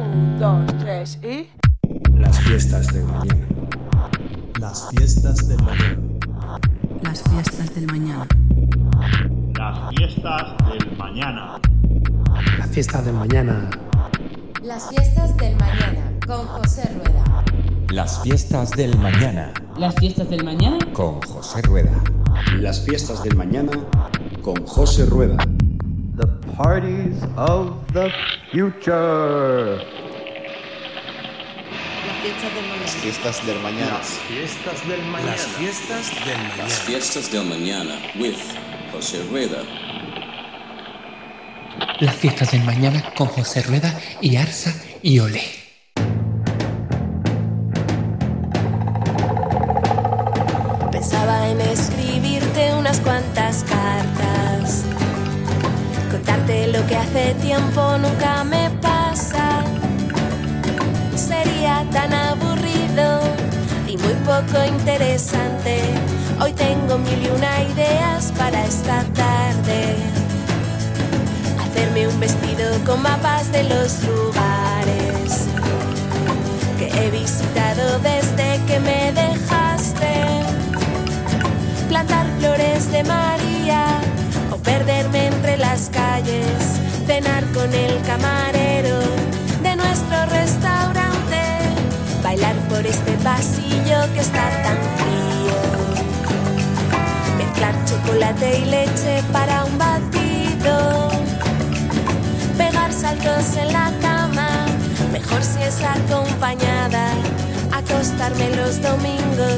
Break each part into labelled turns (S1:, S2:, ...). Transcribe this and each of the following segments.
S1: Un, dos, tres y...
S2: Las fiestas del mañana.
S3: Las fiestas del mañana.
S4: Las fiestas del mañana.
S5: Las fiestas del mañana.
S2: Las fiestas del mañana.
S6: Las fiestas del mañana con José Rueda.
S7: Las fiestas del mañana
S8: Las fiestas del mañana
S7: con José Rueda.
S2: Las fiestas del mañana con José Rueda.
S9: Parties of the future.
S10: Las fiestas del mañana.
S11: Las fiestas del mañana.
S3: Las fiestas del mañana.
S12: Las fiestas del mañana with José Rueda.
S13: Las fiestas del mañana con José Rueda y Arsa y Ole.
S14: Pensaba en escribirte unas cuantas lo que hace tiempo nunca me pasa. Sería tan aburrido y muy poco interesante. Hoy tengo mil y una ideas para esta tarde. Hacerme un vestido con mapas de los lugares que he visitado desde que me dejaste. Plantar flores de María o perderme las calles. Cenar con el camarero de nuestro restaurante. Bailar por este pasillo que está tan frío. Mezclar chocolate y leche para un batido. Pegar saltos en la cama, mejor si es acompañada. Acostarme los domingos,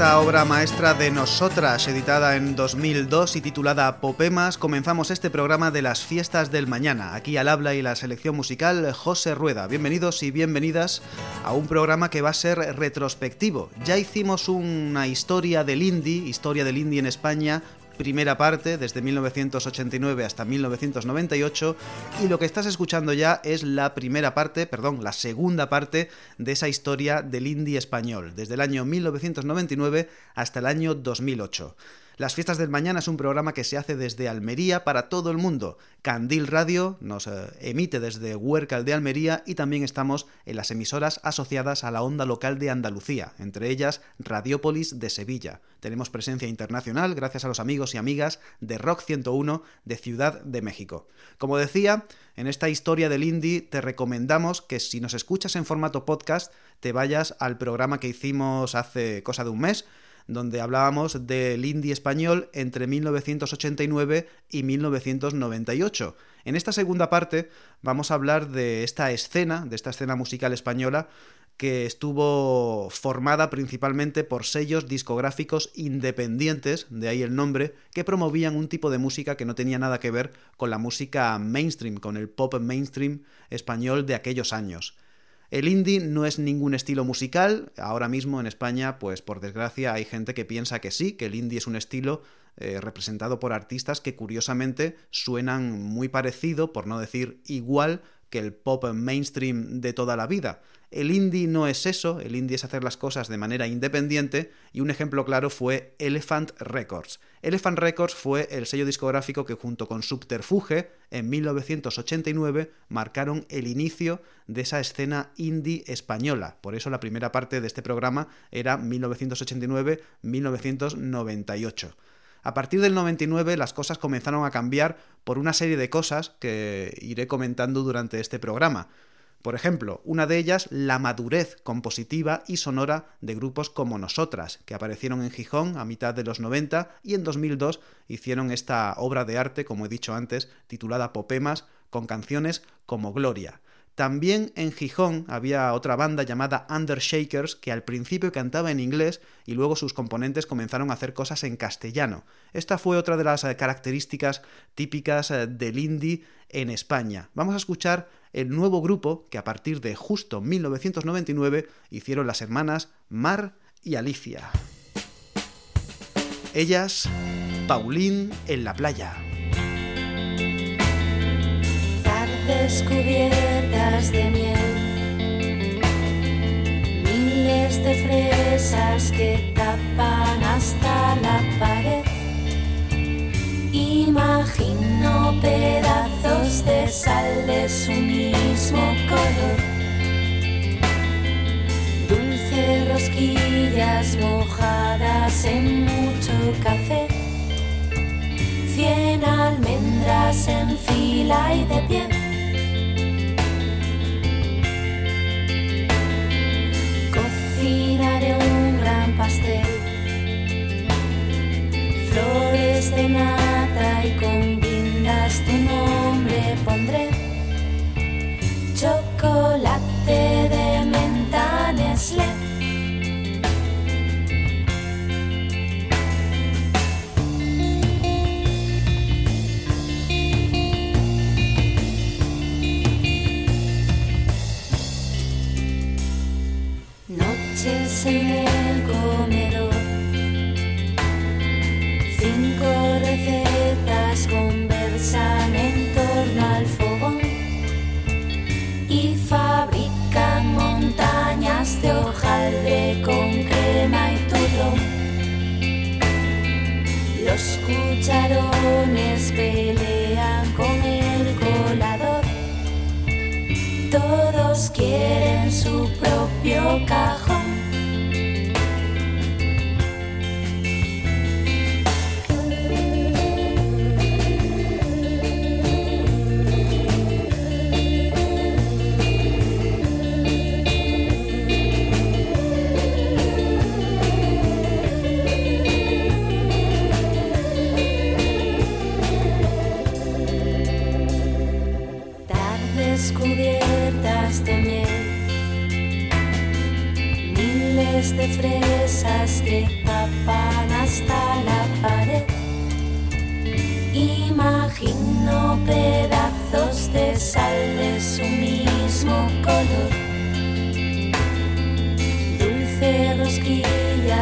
S15: esta obra maestra de Nosotras, editada en 2002 y titulada Popemas, comenzamos este programa de las fiestas del mañana. Aquí al habla y la selección musical José Rueda. Bienvenidos y bienvenidas a un programa que va a ser retrospectivo. Ya hicimos una historia del indie, historia del indie en España, primera parte, desde 1989 hasta 1998, y lo que estás escuchando ya es la primera parte, perdón, la segunda parte de esa historia del indie español, desde el año 1999 hasta el año 2008. Las Fiestas del Mañana es un programa que se hace desde Almería para todo el mundo. Candil Radio nos eh, emite desde Huércal de Almería y también estamos en las emisoras asociadas a la onda local de Andalucía, entre ellas Radiópolis de Sevilla. Tenemos presencia internacional gracias a los amigos y amigas de Rock 101 de Ciudad de México. Como decía, en esta historia del indie te recomendamos que si nos escuchas en formato podcast te vayas al programa que hicimos hace cosa de un mes donde hablábamos del indie español entre 1989 y 1998. En esta segunda parte vamos a hablar de esta escena, de esta escena musical española que estuvo formada principalmente por sellos discográficos independientes, de ahí el nombre, que promovían un tipo de música que no tenía nada que ver con la música mainstream, con el pop mainstream español de aquellos años. El indie no es ningún estilo musical. Ahora mismo en España, pues por desgracia, hay gente que piensa que sí, que el indie es un estilo eh, representado por artistas que curiosamente suenan muy parecido, por no decir igual, que el pop mainstream de toda la vida. El indie no es eso, el indie es hacer las cosas de manera independiente y un ejemplo claro fue Elephant Records. Elephant Records fue el sello discográfico que junto con Subterfuge en 1989 marcaron el inicio de esa escena indie española. Por eso la primera parte de este programa era 1989-1998. A partir del 99 las cosas comenzaron a cambiar por una serie de cosas que iré comentando durante este programa. Por ejemplo, una de ellas, la madurez compositiva y sonora de grupos como Nosotras, que aparecieron en Gijón a mitad de los 90 y en 2002 hicieron esta obra de arte, como he dicho antes, titulada Popemas, con canciones como Gloria. También en Gijón había otra banda llamada Undershakers que al principio cantaba en inglés y luego sus componentes comenzaron a hacer cosas en castellano. Esta fue otra de las características típicas del indie en España. Vamos a escuchar el nuevo grupo que a partir de justo 1999 hicieron las hermanas Mar y Alicia. Ellas, Paulín en la playa.
S14: Tardes cubiertas de miel, miles de fresas que tapan hasta la pared. Imagino pedazos de sal de su mismo color. Dulces rosquillas mojadas en mucho café. Cien almendras en fila y de pie. Cocinaré un gran pastel. Flores de nata y con Los cucharones pelean con el colador. Todos quieren su propio cajón.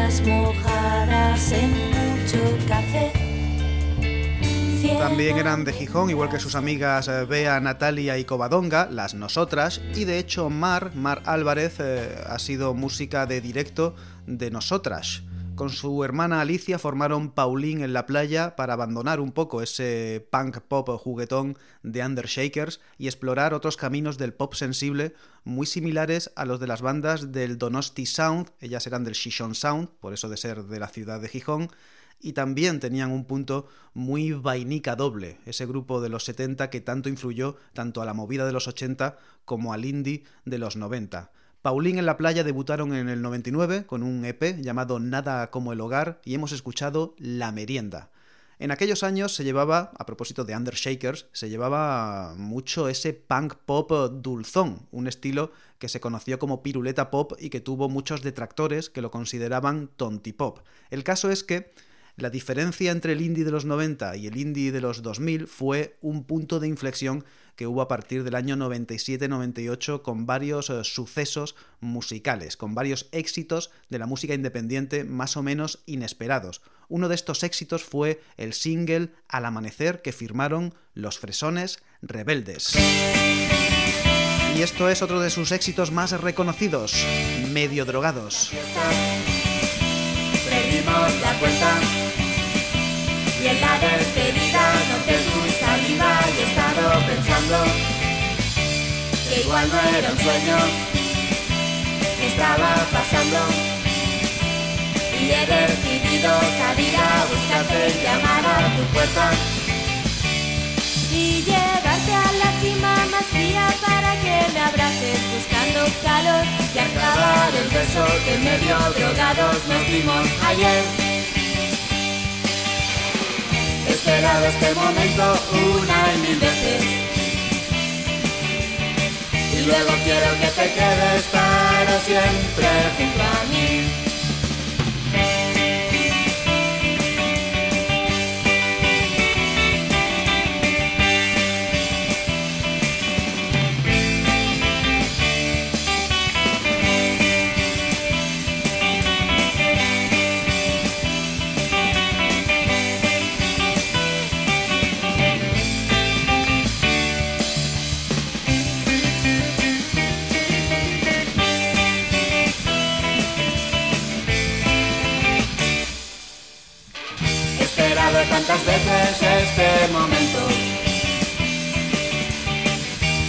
S14: Rosquillas mojadas en mucho café.
S15: También eran de Gijón, igual que sus amigas eh, Bea, Natalia y Covadonga, las nosotras, y de hecho Mar, Mar Álvarez, eh, ha sido música de directo de nosotras. Con su hermana Alicia formaron Paulín en la playa para abandonar un poco ese punk pop juguetón de Undershakers y explorar otros caminos del pop sensible muy similares a los de las bandas del Donosti Sound, ellas eran del Shishon Sound, por eso de ser de la ciudad de Gijón, y también tenían un punto muy vainica doble, ese grupo de los 70 que tanto influyó tanto a la movida de los 80 como al indie de los 90. Paulín en la playa debutaron en el 99 con un EP llamado Nada como el hogar y hemos escuchado La merienda. En aquellos años se llevaba, a propósito de Undershakers, se llevaba mucho ese punk pop dulzón, un estilo que se conoció como piruleta pop y que tuvo muchos detractores que lo consideraban tontipop. El caso es que la diferencia entre el indie de los 90 y el indie de los 2000 fue un punto de inflexión que hubo a partir del año 97-98 con varios eh, sucesos musicales, con varios éxitos de la música independiente más o menos inesperados. Uno de estos éxitos fue el single Al amanecer que firmaron Los Fresones Rebeldes. Y esto es otro de sus éxitos más reconocidos, Medio Drogados.
S14: Y en la despedida noté tu saliva y he estado pensando que igual no era un sueño que estaba pasando y he decidido salir a buscarte y llamar a tu puerta y llevarte a la cima más fría para que me abraces buscando calor y acabar el beso que medio drogados nos dimos ayer. Esperado este momento una y mil veces y luego quiero que te quedes para siempre junto a mí.
S8: Tantas veces este momento.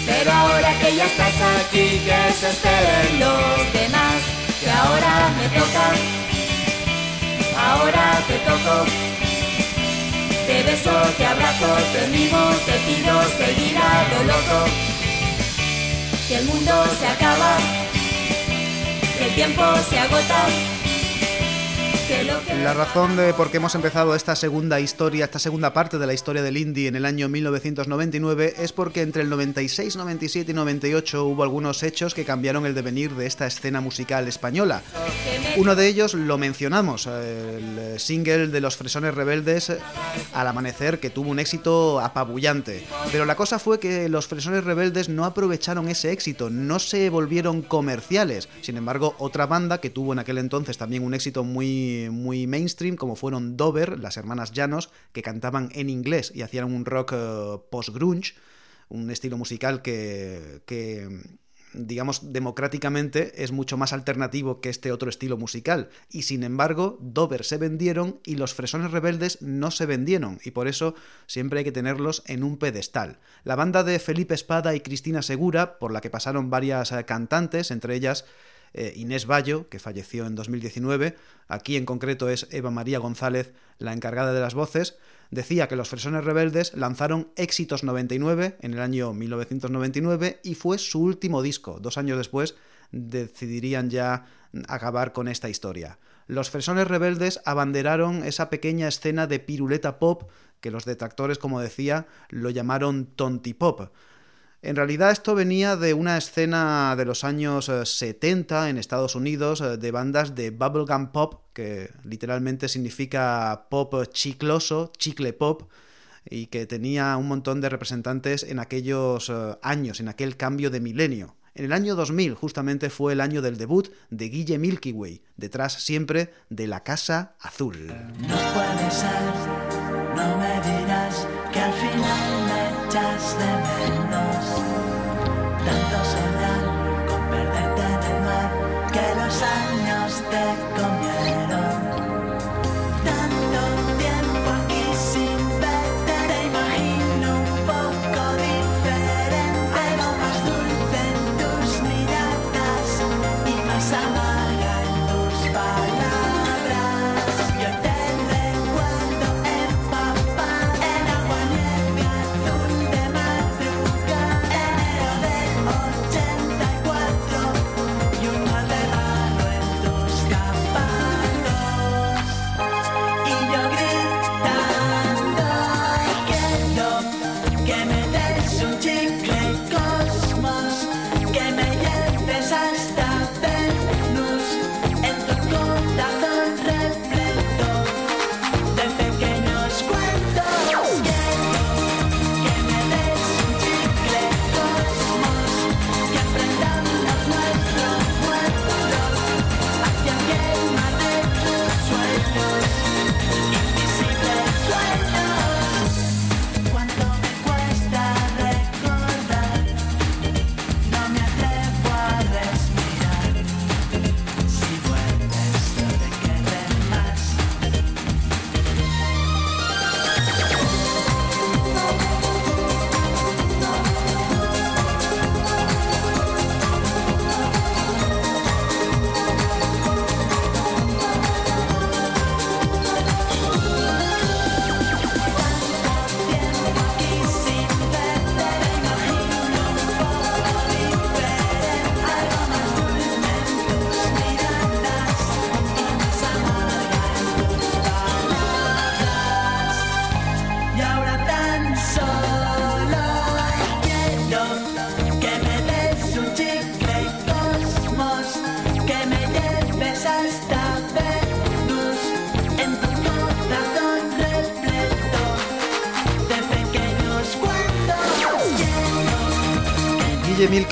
S8: Pero ahora que ya estás aquí, que se esperen los demás, que ahora me toca, ahora te toco. Te beso, te abrazo, te mimo, te pido seguir a lo loco. Que el mundo se acaba, que el tiempo se agota.
S15: La razón de por qué hemos empezado esta segunda historia, esta segunda parte de la historia del indie en el año 1999 es porque entre el 96, 97 y 98 hubo algunos hechos que cambiaron el devenir de esta escena musical española. Uno de ellos lo mencionamos, el single de Los Fresones Rebeldes Al Amanecer, que tuvo un éxito apabullante. Pero la cosa fue que Los Fresones Rebeldes no aprovecharon ese éxito, no se volvieron comerciales. Sin embargo, otra banda que tuvo en aquel entonces también un éxito muy muy, mainstream, como fueron Dover, las hermanas Llanos, que cantaban en inglés y hacían un rock eh, post-grunge, un estilo musical que, que digamos, democráticamente es mucho más alternativo que este otro estilo musical. Y sin embargo, Dover se vendieron y los Fresones Rebeldes no se vendieron, y por eso siempre hay que tenerlos en un pedestal. La banda de Felipe Espada y Cristina Segura, por la que pasaron varias eh, cantantes, entre ellas eh, Inés Bayo, que falleció en 2019, aquí en concreto es Eva María González, la encargada de las voces, decía que los Fresones Rebeldes lanzaron Éxitos 99 en el año 1999 y fue su último disco. Dos años después decidirían ya acabar con esta historia. Los Fresones Rebeldes abanderaron esa pequeña escena de piruleta pop que los detractores, como decía, lo llamaron tontipop. En realidad esto venía de una escena de los años 70 eh, en Estados Unidos eh, de bandas de bubblegum pop, que literalmente significa pop chicloso, chicle pop, y que tenía un montón de representantes en aquellos eh, años, en aquel cambio de milenio. En el año 2000 justamente fue el año del debut de Guille Milky Way, detrás siempre de la Casa Azul.
S16: No no me dirás que al final me echas de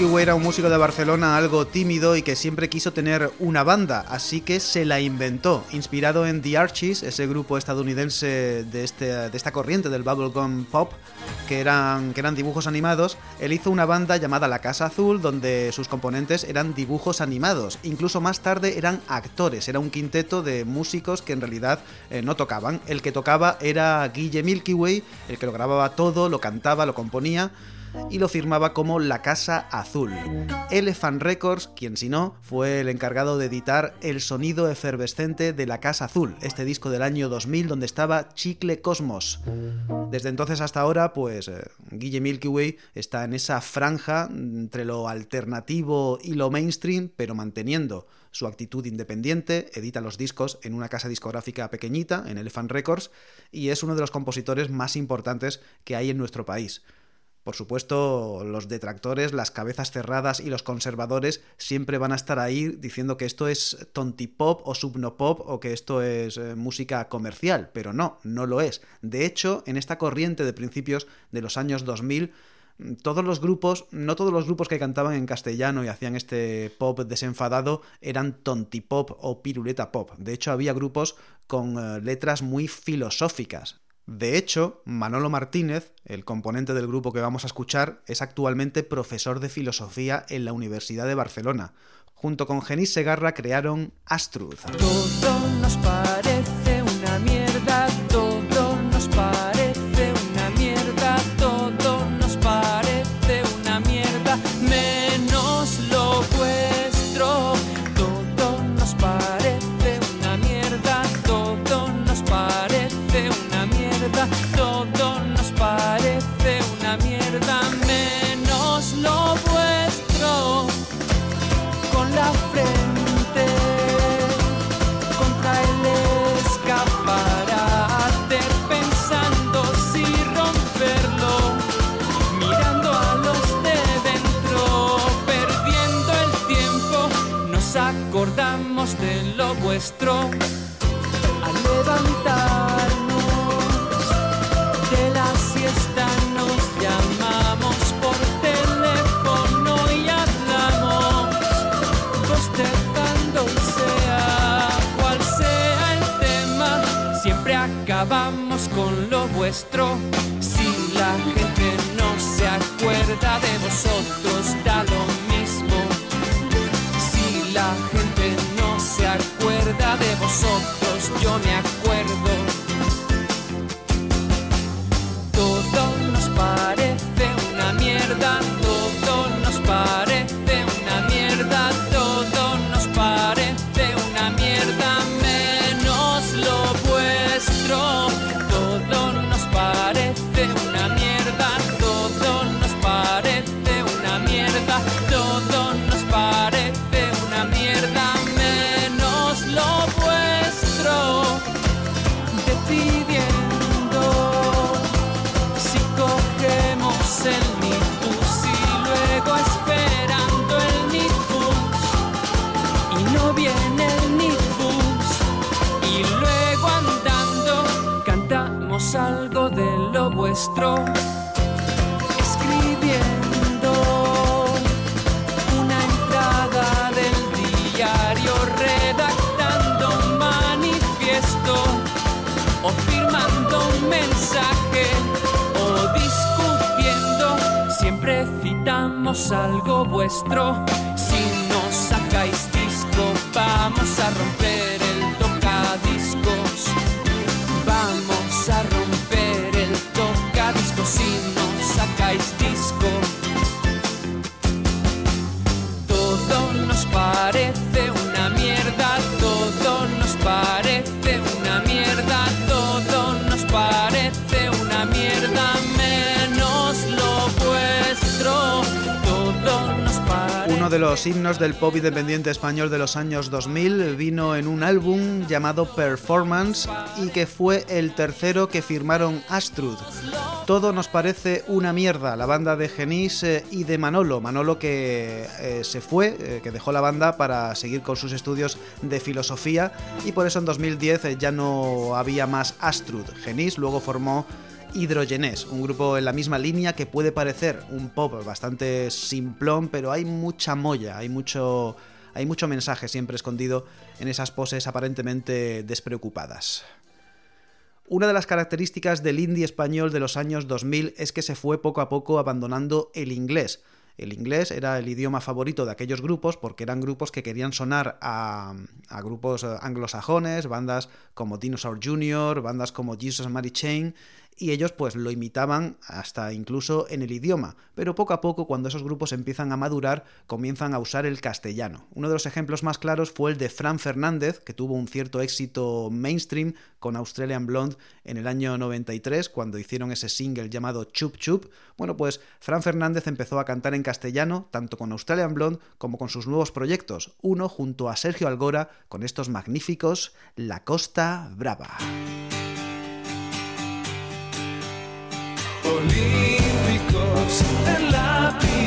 S15: Way era un músico de Barcelona algo tímido y que siempre quiso tener una banda, así que se la inventó. Inspirado en The Archies, ese grupo estadounidense de, este, esta corriente del bubblegum pop, que eran, que eran dibujos animados, él hizo una banda llamada La Casa Azul, donde sus componentes eran dibujos animados. Incluso más tarde eran actores, era un quinteto de músicos que en realidad eh, no tocaban. El que tocaba era Guille Milky Way, el que lo grababa todo, lo cantaba, lo componía y lo firmaba como La Casa Azul. Elephant Records, quien si no, fue el encargado de editar el sonido efervescente de La Casa Azul, este disco del año 2000 donde estaba Chicle Cosmos. Desde entonces hasta ahora, pues eh, Guille Milky Way está en esa franja entre lo alternativo y lo mainstream, pero manteniendo su actitud independiente, edita los discos en una casa discográfica pequeñita, en Elephant Records, y es uno de los compositores más importantes que hay en nuestro país. Por supuesto, los detractores, las cabezas cerradas y los conservadores siempre van a estar ahí diciendo que esto es tontipop o subnopop o que esto es eh, música comercial, pero no, no lo es. De hecho, en esta corriente de principios de los años 2000, mm, todos los grupos, no todos los grupos que cantaban en castellano y hacían este pop desenfadado eran tontipop o piruleta pop. De hecho, había grupos con eh, letras muy filosóficas. De hecho, Manolo Martínez, el componente del grupo que vamos a escuchar, es actualmente profesor de filosofía en la Universidad de Barcelona. Junto con Genís Segarra crearon
S17: parece vuestro. Al levantarnos de la siesta nos llamamos por teléfono y hablamos bostezando sea cual sea el tema siempre acabamos con lo vuestro si la gente no se acuerda de citamos algo vuestro. Si nos sacáis disco, vamos a romper
S15: los himnos del pop independiente español de los años 2000 vino en un álbum llamado Performance y que fue el tercero que firmaron Astrud. Todo nos parece una mierda, la banda de Genís eh, y de Manolo. Manolo que eh, se fue, eh, que dejó la banda para seguir con sus estudios de filosofía y por eso en 2010 eh, ya no había más Astrud. Genís luego formó Hidrogenés, un grupo en la misma línea que puede parecer un pop bastante simplón, pero hay mucha molla, hay mucho, hay mucho mensaje siempre escondido en esas poses aparentemente despreocupadas. Una de las características del indie español de los años 2000 es que se fue poco a poco abandonando el inglés. El inglés era el idioma favorito de aquellos grupos porque eran grupos que querían sonar a, a grupos anglosajones, bandas como Dinosaur Jr., bandas como Jesus Mary Chain, y ellos pues lo imitaban hasta incluso en el idioma, pero poco a poco cuando esos grupos empiezan a madurar comienzan a usar el castellano. Uno de los ejemplos más claros fue el de Fran Fernández, que tuvo un cierto éxito mainstream con Australian Blonde en el año 93 cuando hicieron ese single llamado Chup Chup. Bueno, pues Fran Fernández empezó a cantar en castellano tanto con Australian Blonde como con sus nuevos proyectos, uno junto a Sergio Algora con estos magníficos La Costa Brava.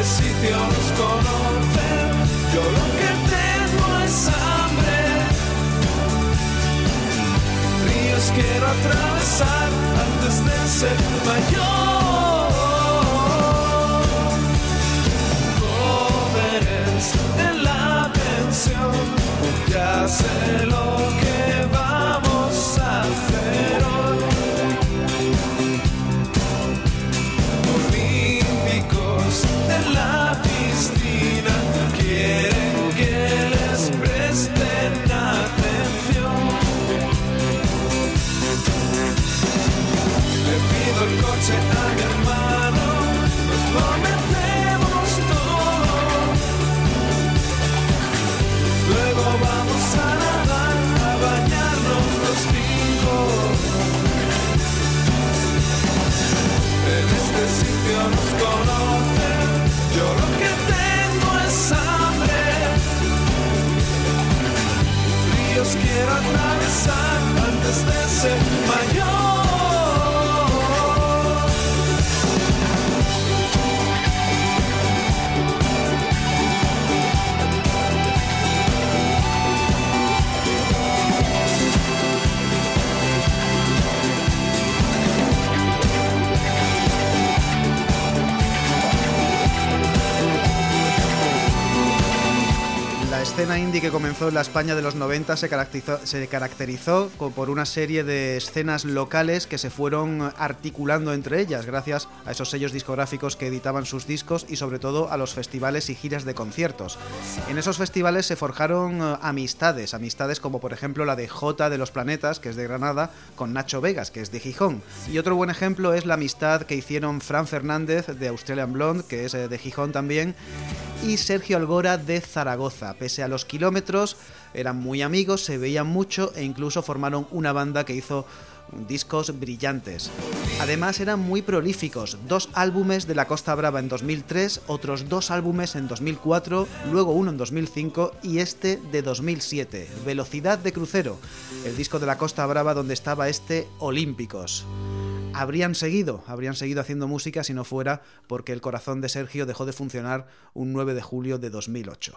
S18: este sitio nos conocen, yo lo que tengo es hambre. Ríos quiero atravesar antes de ser mayor. Jóvenes en la pensión, ya sé lo que vamos a hacer Ríos quiero atravesar antes
S15: escena indie que comenzó en la España de los 90 se caracterizó, se caracterizó por una serie de escenas locales que se fueron articulando entre ellas gracias a esos sellos discográficos que editaban sus discos y sobre todo a los festivales y giras de conciertos. En esos festivales se forjaron eh, amistades, amistades como por ejemplo la de J de los Planetas, que es de Granada, con Nacho Vegas, que es de Gijón. Y otro buen ejemplo es la amistad que hicieron Fran Fernández de Australian Blonde, que es eh, de Gijón también, y Sergio Algora de Zaragoza. Pese a los kilómetros, eran muy amigos, se veían mucho e incluso formaron una banda que hizo discos brillantes. Además eran muy prolíficos, dos álbumes de la Costa Brava en 2003, otros dos álbumes en 2004, luego uno en 2005 y este de 2007, Velocidad de Crucero, el disco de la Costa Brava donde estaba este Olímpicos habrían seguido, habrían seguido haciendo música si no fuera porque el corazón de Sergio dejó de funcionar un 9 de julio de 2008.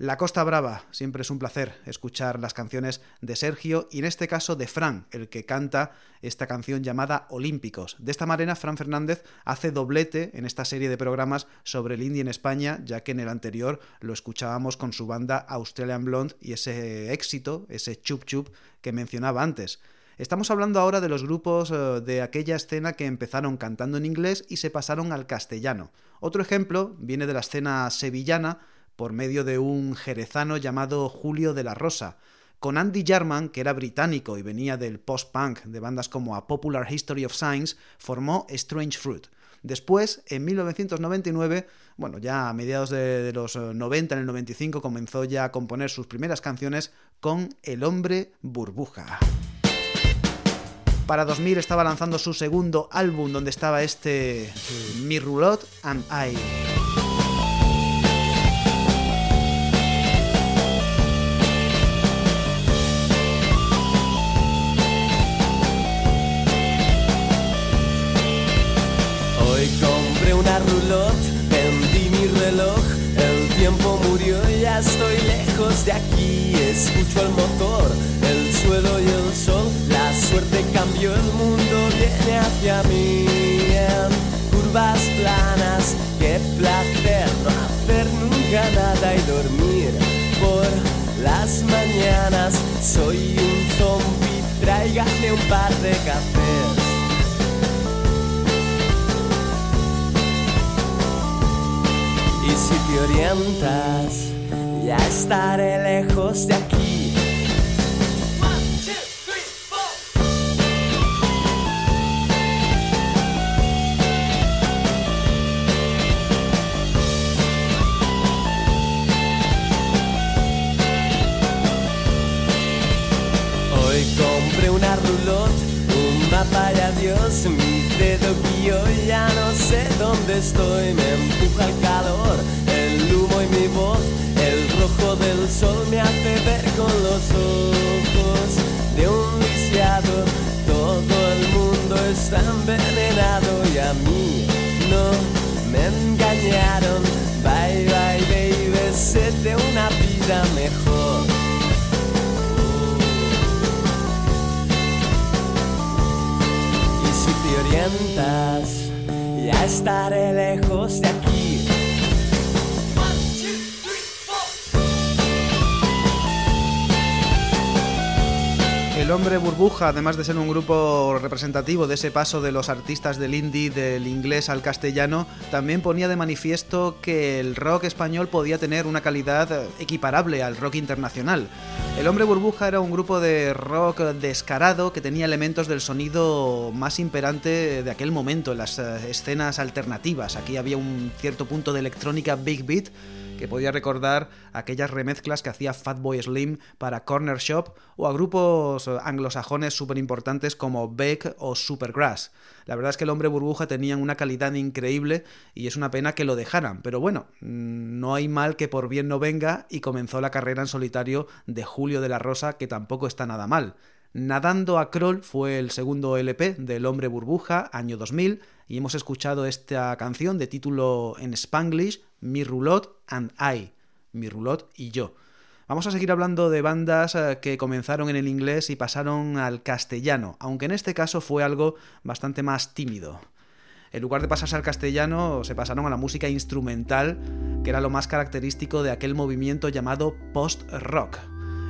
S15: La Costa Brava, siempre es un placer escuchar las canciones de Sergio y en este caso de Fran, el que canta esta canción llamada Olímpicos. De esta manera, Fran Fernández hace doblete en esta serie de programas sobre el indie en España, ya que en el anterior lo escuchábamos con su banda Australian Blonde y ese éxito, ese chup chup que mencionaba antes. Estamos hablando ahora de los grupos eh, de aquella escena que empezaron cantando en inglés y se pasaron al castellano. Otro ejemplo viene de la escena sevillana por medio de un jerezano llamado Julio de la Rosa. Con Andy Jarman, que era británico y venía del post-punk de bandas como A Popular History of Science, formó Strange Fruit. Después, en 1999, bueno, ya a mediados de, los 90, en el 95, comenzó ya a componer sus primeras canciones con El hombre burbuja. Para 2000 estaba lanzando su segundo álbum donde estaba este Mi Roulotte and I.
S19: lejos de aquí. Escucho el motor, el suelo y el sol, la suerte cambió, el mundo viene hacia mí. En curvas planas, qué placer no hacer nunca nada y dormir por las mañanas. Soy un zombie, tráigame un par de cafés. Y si te orientas, ya estaré lejos de aquí. Hoy compré una roulotte, un mapa y adiós, mi dedo guío, ya no sé dónde estoy, me empuja el calor, sol me hace ver con los ojos de un lisiado, todo el mundo está envenenado y a mí no me engañaron, bye bye baby, sé de una vida mejor. Y si te orientas, ya estaré lejos de aquí.
S15: El Hombre Burbuja, además de ser un grupo representativo de ese paso de los artistas del indie del inglés al castellano, también ponía de manifiesto que el rock español podía tener una calidad equiparable al rock internacional. El Hombre Burbuja era un grupo de rock descarado que tenía elementos del sonido más imperante de aquel momento en las eh, escenas alternativas. Aquí había un cierto punto de electrónica big beat que podía recordar aquellas remezclas que hacía Fatboy Slim para Corner Shop o a grupos anglosajones súper importantes como Beck o Supergrass. La verdad es que el hombre burbuja tenían una calidad increíble y es una pena que lo dejaran, pero bueno, no hay mal que por bien no venga y comenzó la carrera en solitario de Julio de la Rosa que tampoco está nada mal. Nadando a Kroll fue el segundo LP del Hombre Burbuja, año 2000, y hemos escuchado esta canción de título en Spanglish, Mi Roulotte and I, Mi Roulotte y yo. Vamos a seguir hablando de bandas que comenzaron en el inglés y pasaron al castellano, aunque en este caso fue algo bastante más tímido. En lugar de pasarse al castellano, se pasaron a la música instrumental, que era lo más característico de aquel movimiento llamado post-rock.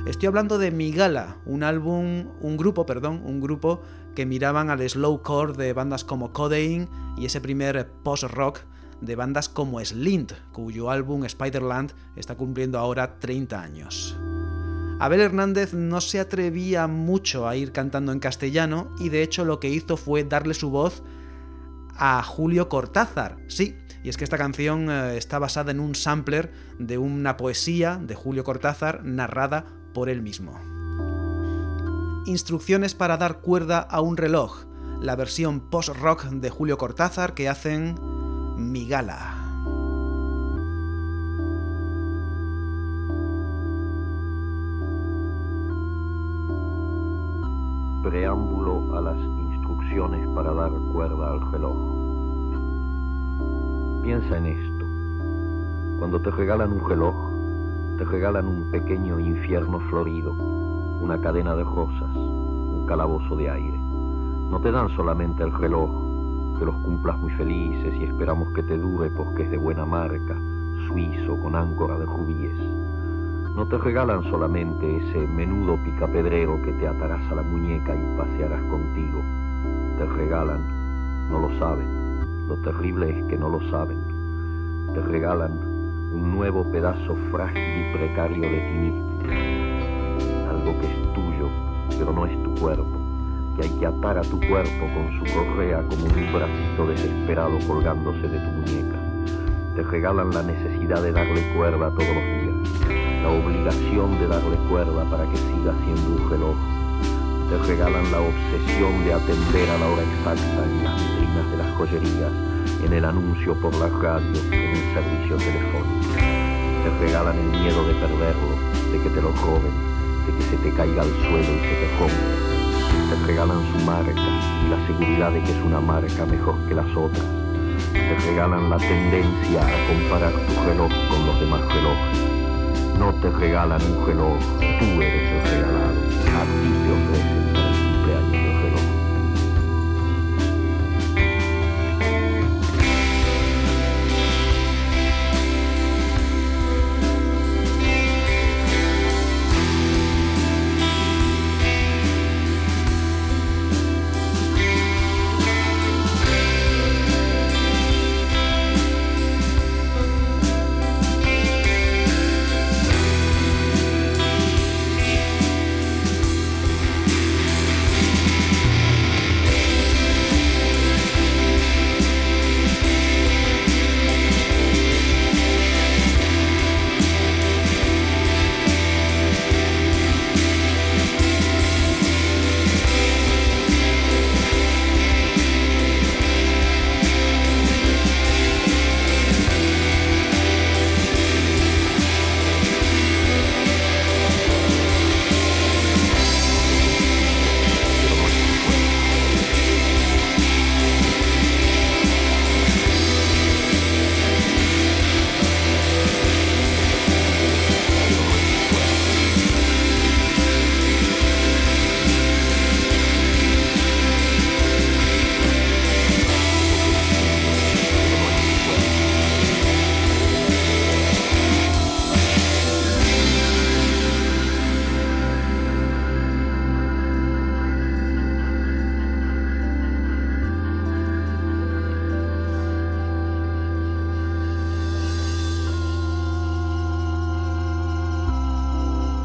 S15: Estoy hablando de Migala, un álbum, un grupo, perdón, un grupo que miraban al slowcore de bandas como Codeine y ese primer post-rock de bandas como Slint, cuyo álbum Spiderland está cumpliendo ahora 30 años. Abel Hernández no se atrevía mucho a ir cantando en castellano y de hecho lo que hizo fue darle su voz a Julio Cortázar. Sí, y es que esta canción eh, está basada en un sampler de una poesía de Julio Cortázar narrada por él mismo. Instrucciones para dar cuerda a un reloj, la versión post-rock de Julio Cortázar que hacen Migala.
S20: Preámbulo a las instrucciones para dar cuerda al reloj. Piensa en esto. Cuando te regalan un reloj, te regalan un pequeño infierno florido, una cadena de rosas, un calabozo de aire. No te dan solamente el reloj, que los cumplas muy felices y esperamos que te dure porque es de buena marca, suizo con áncora de rubíes. No te regalan solamente ese menudo picapedrero que te atarás a la muñeca y pasearás contigo. Te regalan, no lo saben, lo terrible es que no lo saben. Te regalan un nuevo pedazo frágil y precario de ti mismo. Algo que es tuyo, pero no es tu cuerpo, que que hay que atar a tu cuerpo con su correa como un bracito desesperado colgándose de tu muñeca. Te regalan la necesidad de darle cuerda todos los días, la obligación de darle cuerda para que siga siendo un reloj. Te regalan la obsesión de atender a la hora exacta en las vitrinas de las joyerías, en el anuncio por la radio, en el servicio telefónico. Te regalan el miedo de perderlo, de que te lo roben, de que se te caiga al suelo y se te rompa. Te regalan su marca y la seguridad de que es una marca mejor que las otras. Te regalan la tendencia a comparar tu reloj con los demás relojes. No te regalan un reloj, tú eres el regalado. A ti te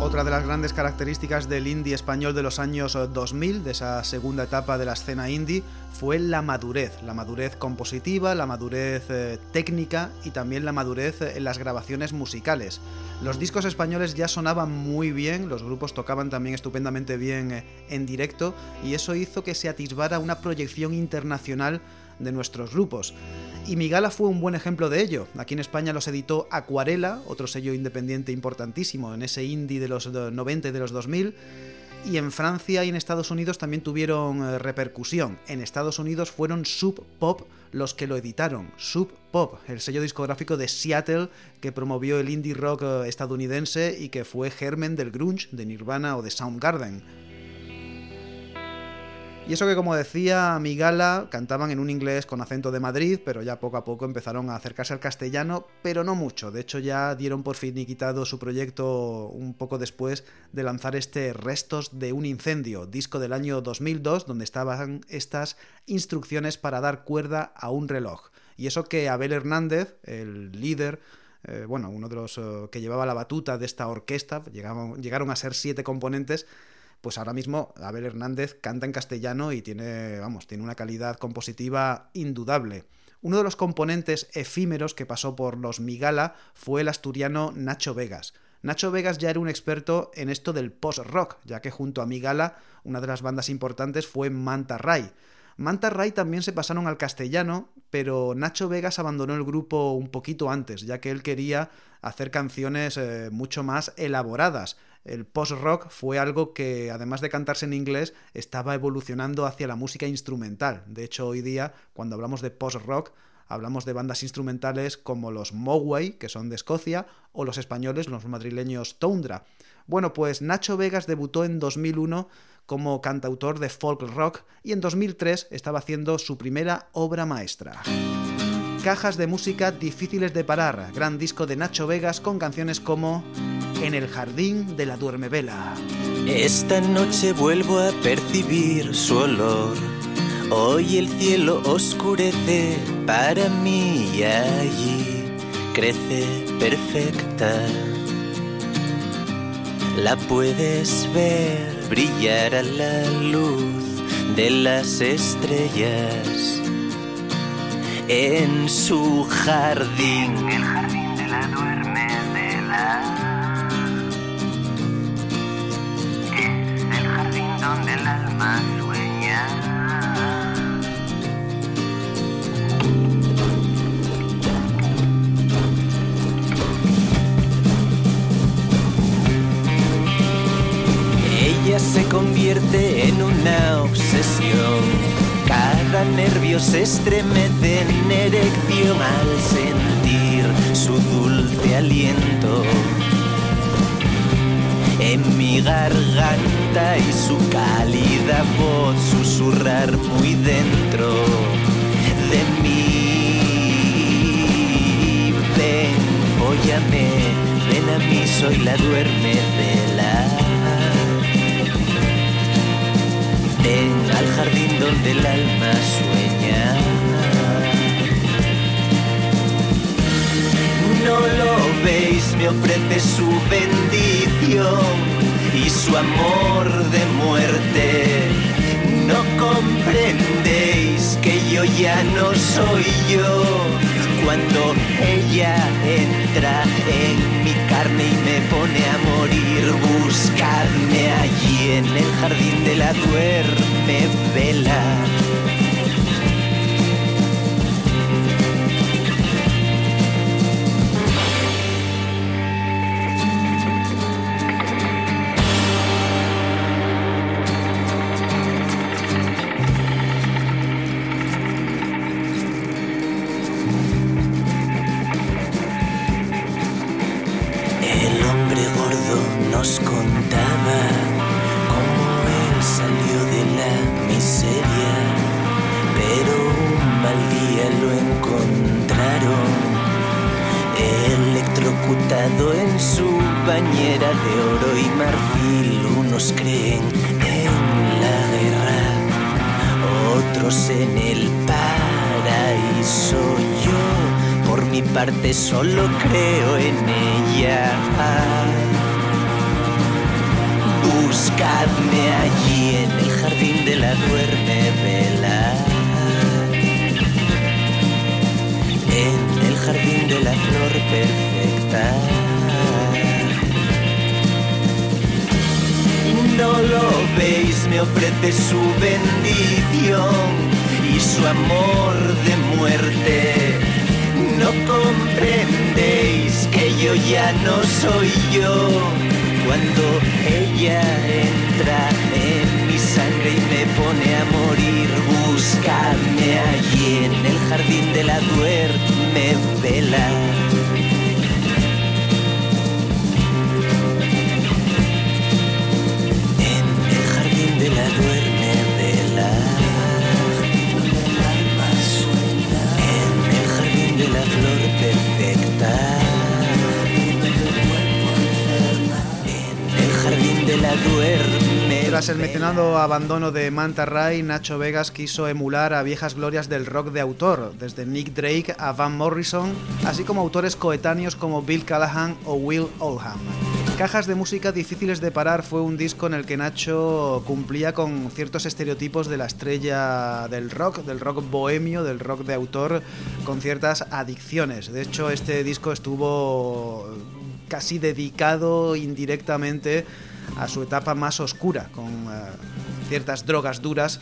S15: Otra de las grandes características del indie español de los años 2000, de esa segunda etapa de la escena indie, fue la madurez, la madurez compositiva, la madurez eh, técnica y también la madurez en las grabaciones musicales. Los discos españoles ya sonaban muy bien, los grupos tocaban también estupendamente bien eh, en directo y eso hizo que se atisbara una proyección internacional de nuestros grupos. Y Migala fue un buen ejemplo de ello. Aquí en España los editó Acuarela, otro sello independiente importantísimo en ese indie de los 90 y de los 2000. Y en Francia y en Estados Unidos también tuvieron eh, repercusión. En Estados Unidos fueron Sub Pop los que lo editaron. Sub Pop, el sello discográfico de Seattle que promovió el indie rock eh, estadounidense y que fue germen del grunge, de Nirvana o de Soundgarden. Y eso que como decía Migala, cantaban en un inglés con acento de Madrid, pero ya poco a poco empezaron a acercarse al castellano, pero no mucho. De hecho ya dieron por finiquitado su proyecto un poco después de lanzar este Restos de un incendio, disco del año 2002, donde estaban estas instrucciones para dar cuerda a un reloj. Y eso que Abel Hernández, el líder eh, bueno, uno de los uh, que llevaba la batuta de esta orquesta, llegaron a ser siete componentes, pues ahora mismo Abel Hernández canta en castellano y tiene, vamos, tiene una calidad compositiva indudable. Uno de los componentes efímeros que pasó por los Migala fue el asturiano Nacho Vegas. Nacho Vegas ya era un experto en esto del post-rock, ya que junto a Migala una de las bandas importantes fue Manta Ray. Manta Ray también se pasaron al castellano, pero Nacho Vegas abandonó el grupo un poquito antes, ya que él quería hacer canciones eh, mucho más elaboradas. El post-rock fue algo que, además de cantarse en inglés, estaba evolucionando hacia la música instrumental. De hecho, hoy día, cuando hablamos de post-rock, hablamos de bandas instrumentales como los Mogwai, que son de Escocia, o los españoles, los madrileños Tundra. Bueno, pues Nacho Vegas debutó en 2001 como cantautor de folk rock y en 2003 estaba haciendo su primera obra maestra. Cajas de música difíciles de parar, gran disco de Nacho Vegas con canciones como En el jardín de la duermevela.
S16: Esta noche vuelvo a percibir su olor. Hoy el cielo oscurece para mí y allí crece perfecta. La puedes ver brillar a la luz de las estrellas en su jardín.
S11: El jardín de la duerme donde el alma sueña.
S16: Ella se convierte en una obsesión. Cada nervio se estremece en erección al sentir su dulce aliento. En mi garganta y su cálida voz susurrar muy dentro de mí. Ven, óyame, ven a mí, soy la duerme vela. Ven al jardín donde el alma sueña. No lo veis, me ofrece su y su amor de muerte. No comprendéis que yo ya no soy yo cuando ella entra en mi carne y me pone a morir. Buscadme allí en el jardín de la duerme vela. Bañera de oro y marfil. Unos creen en la guerra, otros en el paraíso. Yo, por mi parte, solo creo en ella. Buscadme allí en el jardín de la duerme vela. En el jardín de la flor perfecta. Lo veis, me ofrece su bendición y su amor de muerte. No comprendéis que yo ya no soy yo cuando ella entra en mi sangre y me pone a morir. Buscadme allí en el jardín de la duerme vela.
S15: Tras el mencionado abandono de Manta Ray, Nacho Vegas quiso emular a viejas glorias del rock de autor, desde Nick Drake a Van Morrison, así como autores coetáneos como Bill Callahan o Will Oldham. Cajas de música difíciles de parar fue un disco en el que Nacho cumplía con ciertos estereotipos de la estrella del rock, del rock bohemio, del rock de autor, con ciertas adicciones. De hecho, este disco estuvo casi dedicado indirectamente a su etapa más oscura, con eh, ciertas drogas duras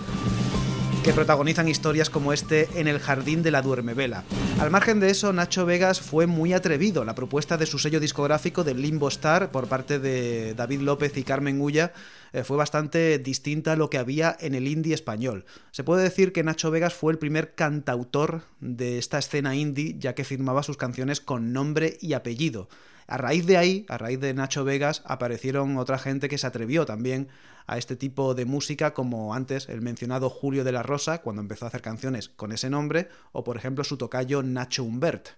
S15: que protagonizan historias como este en el jardín de la duermevela. Al margen de eso, Nacho Vegas fue muy atrevido. La propuesta de su sello discográfico de Limbo Star por parte de David López y Carmen Gulla eh, fue bastante distinta a lo que había en el indie español. Se puede decir que Nacho Vegas fue el primer cantautor de esta escena indie, ya que firmaba sus canciones con nombre y apellido. A raíz de ahí, a raíz de Nacho Vegas, aparecieron otra gente que se atrevió también a este tipo de música, como antes el mencionado Julio de la Rosa, cuando empezó a hacer canciones con ese nombre, o por ejemplo su tocayo Nacho Humbert.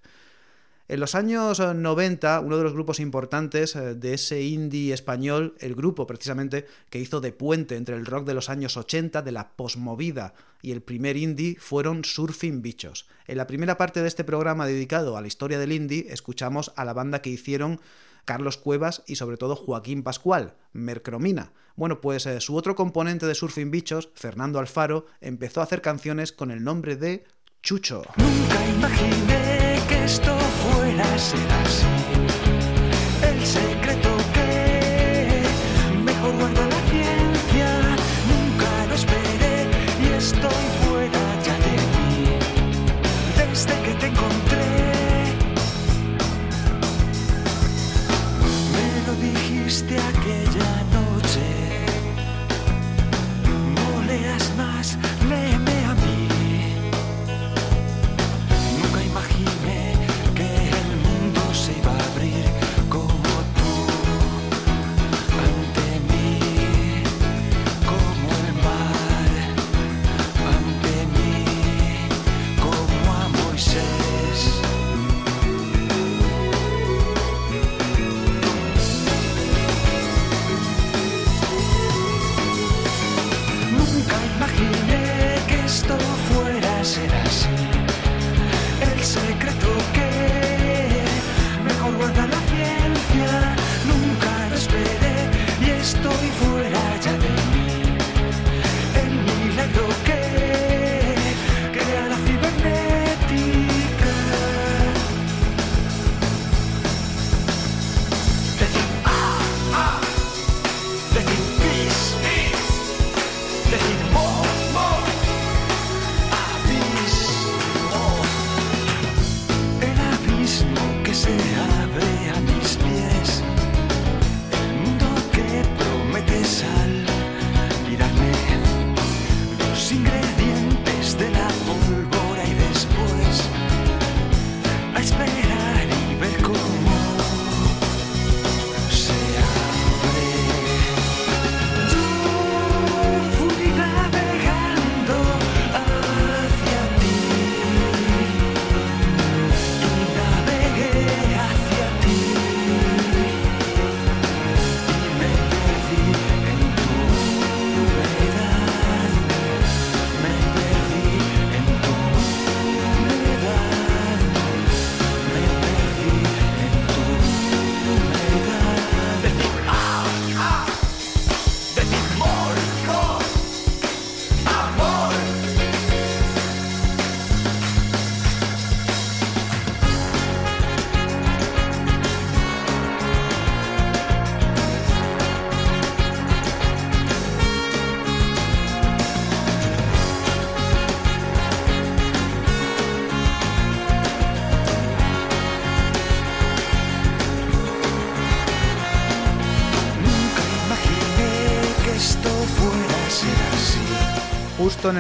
S15: En los años 90, uno de los grupos importantes eh, de ese indie español, el grupo precisamente que hizo de puente entre el rock de los años 80, de la posmovida y el primer indie, fueron Surfing Bichos. En la primera parte de este programa dedicado a la historia del indie, escuchamos a la banda que hicieron Carlos Cuevas y sobre todo Joaquín Pascual, Mercromina. Bueno, pues eh, su otro componente de Surfing Bichos, Fernando Alfaro, empezó a hacer canciones con el nombre de
S11: Nunca imaginé que esto fuera a ser así. El secreto que mejor guarda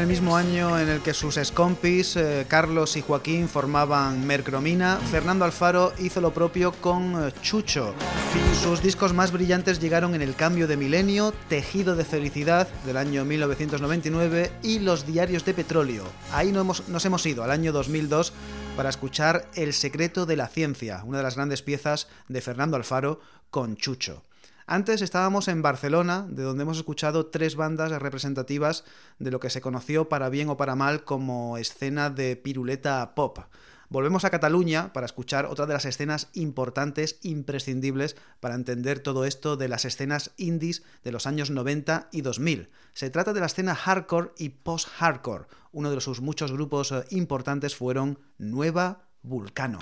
S11: el
S15: mismo año en el que sus escompis, eh, Carlos y Joaquín, formaban Mercromina, Fernando Alfaro hizo lo propio con eh, Chucho. Sus discos más brillantes llegaron en El Cambio de Milenio, Tejido de Felicidad del año 1999 y Los Diarios de Petróleo. Ahí no hemos- nos hemos ido al año 2002 para escuchar El Secreto de la Ciencia, una de las grandes piezas de Fernando Alfaro con Chucho. Antes estábamos en Barcelona, de donde hemos escuchado tres bandas representativas de lo que se conoció para bien o para mal como escena de piruleta pop. Volvemos a Cataluña para escuchar otra de las escenas importantes, imprescindibles para entender todo esto de las escenas indies de los años 90 y 2000. Se trata de la escena hardcore y post-hardcore. Uno de sus muchos grupos eh, importantes fueron Nueva Vulcano.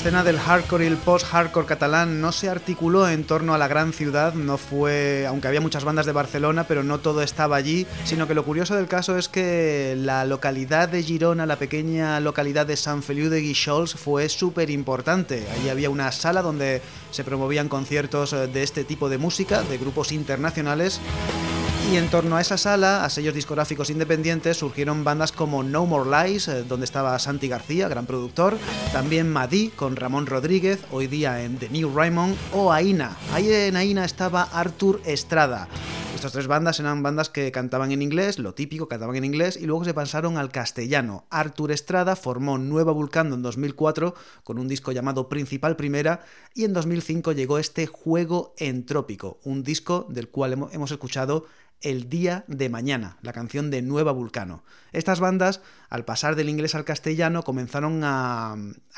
S15: Escena del hardcore y el post-hardcore catalán no se articuló en torno a la gran ciudad, no fue, aunque había muchas bandas de Barcelona, pero no todo estaba allí, sino que lo curioso del caso es que la localidad de Girona, la pequeña localidad de San Feliu de Guixols, fue súper importante. Allí había una sala donde se promovían conciertos de este tipo de música, de grupos internacionales. Y en torno a esa sala, a sellos discográficos independientes, surgieron bandas como No More Lies, eh, donde estaba Santi García, gran productor, también Madí con Ramón Rodríguez, hoy día en The New Raymond, o Aina. Ahí en Aina estaba Artur Estrada. Estas tres bandas eran bandas que cantaban en inglés, lo típico, cantaban en inglés, y luego se pasaron al castellano. Artur Estrada formó Nueva Vulcano en 2004 con un disco llamado Principal Primera, y en 2005 llegó este Juego Entrópico, un disco del cual hemos escuchado el día de mañana, la canción de Nueva Vulcano. Estas bandas, al pasar del inglés al castellano, comenzaron a,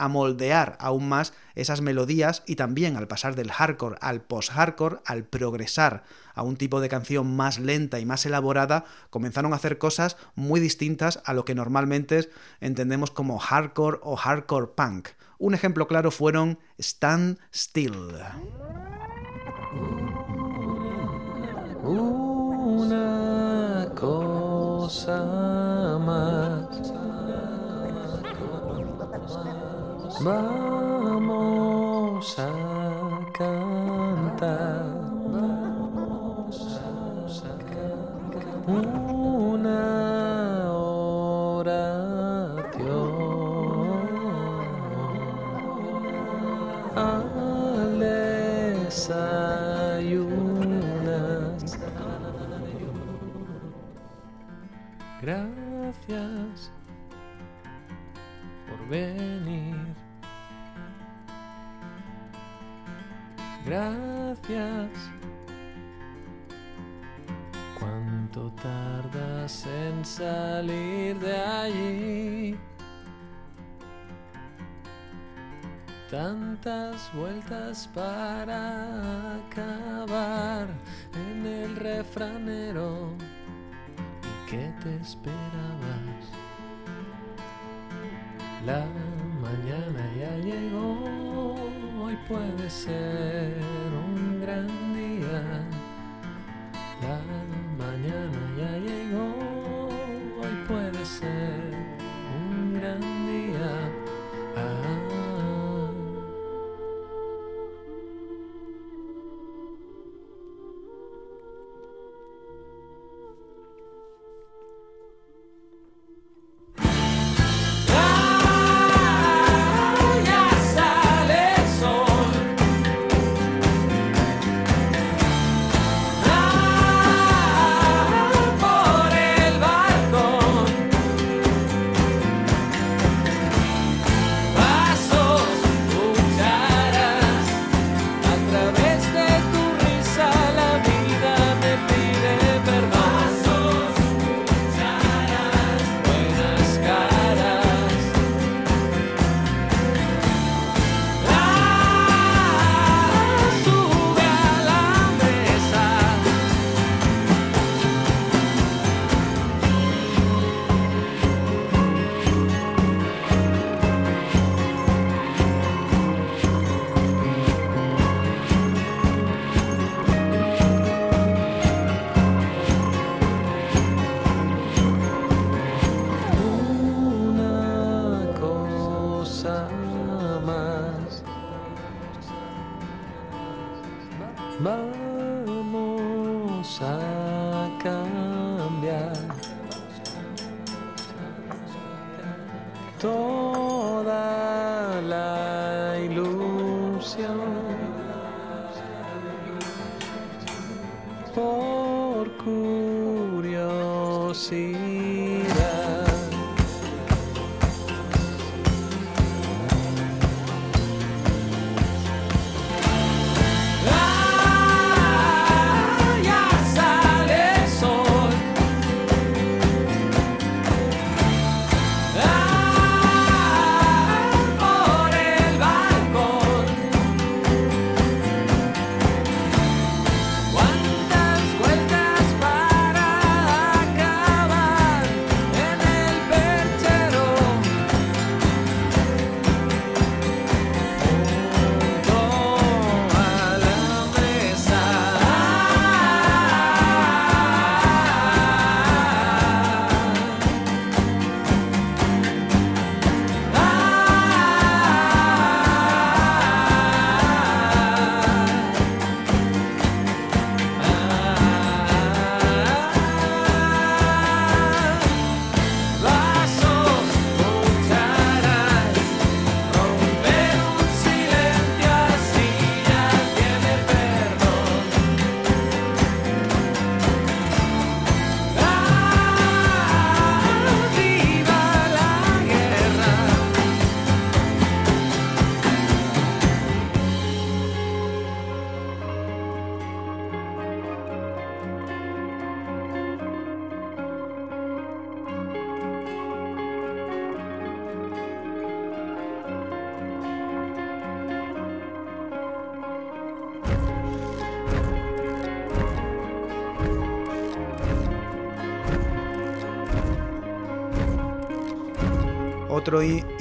S15: moldear aún más esas melodías y también al pasar del hardcore al post-hardcore, al progresar a un tipo de canción más lenta y más elaborada, comenzaron a hacer cosas muy distintas a lo que normalmente entendemos como hardcore o hardcore punk. Un ejemplo claro fueron Stand Still.
S21: Cosa más. Vamos a cantar venir. Gracias. ¿Cuánto tardas en salir de allí? Tantas vueltas para acabar en el refranero. ¿Y qué te esperabas? La mañana ya llegó, hoy puede ser un gran día. La mañana ya llegó, hoy puede ser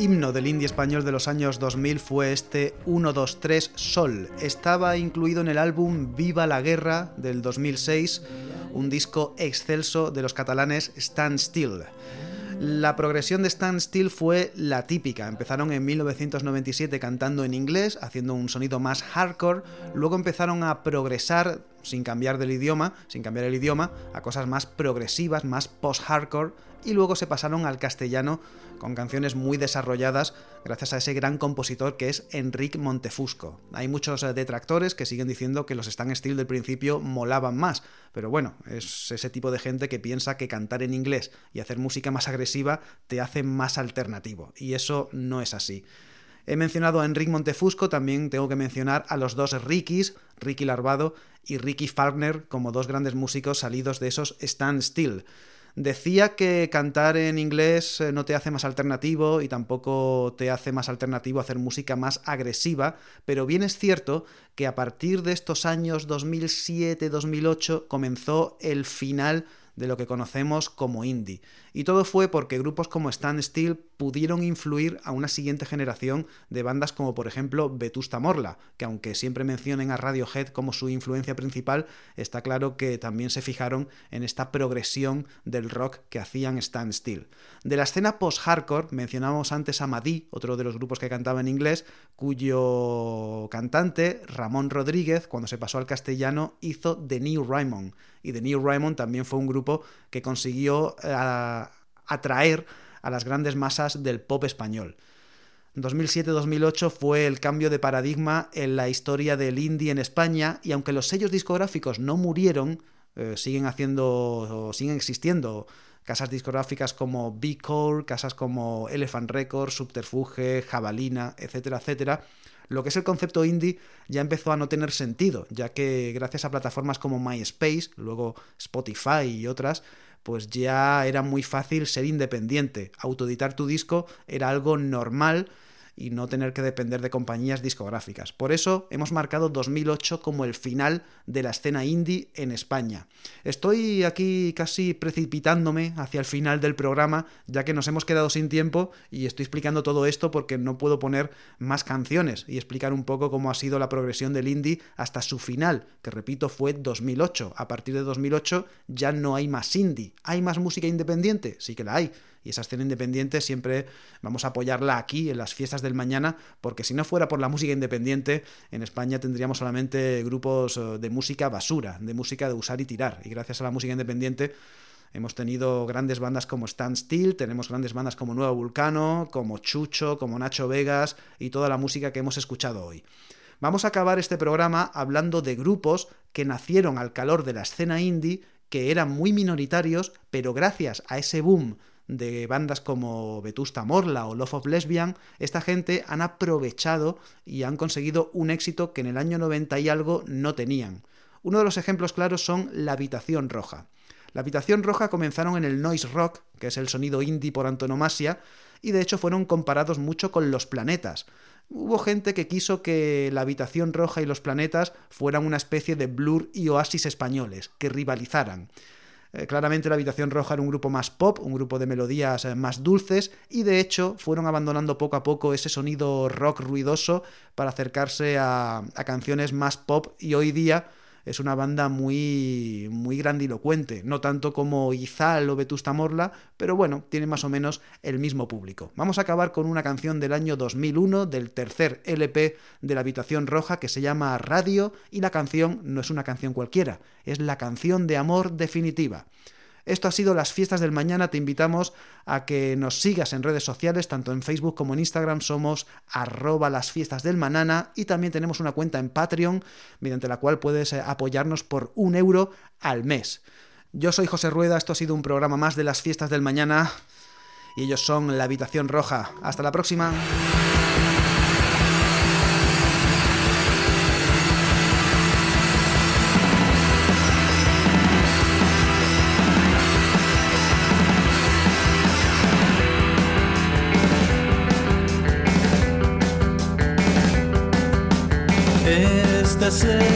S15: himno del indie español de los años 2000 fue este 123 Sol. Estaba incluido en el álbum Viva la Guerra del 2006, un disco excelso de los catalanes Stand Still. La progresión de Stand Still fue la típica. Empezaron en 1997 cantando en inglés, haciendo un sonido más hardcore, luego empezaron a progresar sin cambiar del idioma, sin cambiar el idioma, a cosas más progresivas, más post-hardcore, y luego se pasaron al castellano con canciones muy desarrolladas gracias a ese gran compositor que es Enrique Montefusco. Hay muchos eh, detractores que siguen diciendo que los Stand Still del principio molaban más, pero bueno, es ese tipo de gente que piensa que cantar en inglés y hacer música más agresiva te hace más alternativo, y eso no es así. He mencionado a Enrique Montefusco, también tengo que mencionar a los dos Rickys, Ricky Larvado y Ricky Falkner, como dos grandes músicos salidos de esos Stand Still. Decía que cantar en inglés eh, no te hace más alternativo y tampoco te hace más alternativo hacer música más agresiva, pero bien es cierto que a partir de estos años 2007-2008 comenzó el final de lo que conocemos como indie. Y todo fue porque grupos como Stand Still pudieron influir a una siguiente generación de bandas como por ejemplo Vetusta Morla, que aunque siempre mencionen a Radiohead como su influencia principal, está claro que también se fijaron en esta progresión del rock que hacían Stand Still. De la escena post-hardcore mencionamos antes a Madí, otro de los grupos que cantaba en inglés, cuyo cantante, Ramón Rodríguez, cuando se pasó al castellano, hizo The New Raymond. Y The New Raymond también fue un grupo que consiguió eh, atraer a las grandes masas del pop español. 2007-2008 fue el cambio de paradigma en la historia del indie en España y aunque los sellos discográficos no murieron, eh, siguen haciendo, siguen existiendo casas discográficas como b Core, casas como Elephant Records, Subterfuge, Jabalina, etcétera, etcétera, lo que es el concepto indie ya empezó a no tener sentido, ya que gracias a plataformas como MySpace, luego Spotify y otras, pues ya era muy fácil ser independiente. Autoeditar tu disco era algo normal y no tener que depender de compañías discográficas. Por eso hemos marcado 2008 como el final de la escena indie en España. Estoy aquí casi precipitándome hacia el final del programa, ya que nos hemos quedado sin tiempo y estoy explicando todo esto porque no puedo poner más canciones y explicar un poco cómo ha sido la progresión del indie hasta su final, que repito fue 2008. A partir de 2008 ya no hay más indie. ¿Hay más música independiente? Sí que la hay y esa escena independiente siempre vamos a apoyarla aquí en las fiestas del mañana, porque si no fuera por la música independiente, en España tendríamos solamente grupos eh, de música basura, de música de usar y tirar, y gracias a la música independiente Hemos tenido grandes bandas como Stand Still, tenemos grandes bandas como Nuevo Vulcano, como Chucho, como Nacho Vegas y toda la música que hemos escuchado hoy. Vamos a acabar este programa hablando de grupos que nacieron al calor de la escena indie, que eran muy minoritarios, pero gracias a ese boom de bandas como Vetusta Morla o Love of Lesbian, esta gente han aprovechado y han conseguido un éxito que en el año 90 y algo no tenían. Uno de los ejemplos claros son La Habitación Roja. La Habitación Roja comenzaron en el noise rock, que es el sonido indie por antonomasia, y de hecho fueron comparados mucho con los planetas. Hubo gente que quiso que la Habitación Roja y los planetas fueran una especie de Blur y Oasis españoles, que rivalizaran. Eh, claramente la Habitación Roja era un grupo más pop, un grupo de melodías eh, más dulces y de hecho fueron abandonando poco a poco ese sonido rock ruidoso para acercarse a canciones más pop y hoy día es una banda muy, muy grandilocuente, no tanto como Izal o Vetusta Morla, pero bueno, tiene más o menos el mismo público. Vamos a acabar con una canción del año 2001, del tercer LP de la Habitación Roja, que se llama Radio, y la canción no es una canción cualquiera, es la canción de amor definitiva. Esto ha sido las fiestas del mañana. Te invitamos a que nos sigas en redes sociales, tanto en Facebook como en Instagram. Somos arroba las fiestas del mañana y también tenemos una cuenta en Patreon, mediante la cual puedes eh, apoyarnos por un euro al mes. Yo soy José Rueda, esto ha sido un programa más de las fiestas del mañana y ellos son La Habitación Roja. Hasta la próxima.
S18: La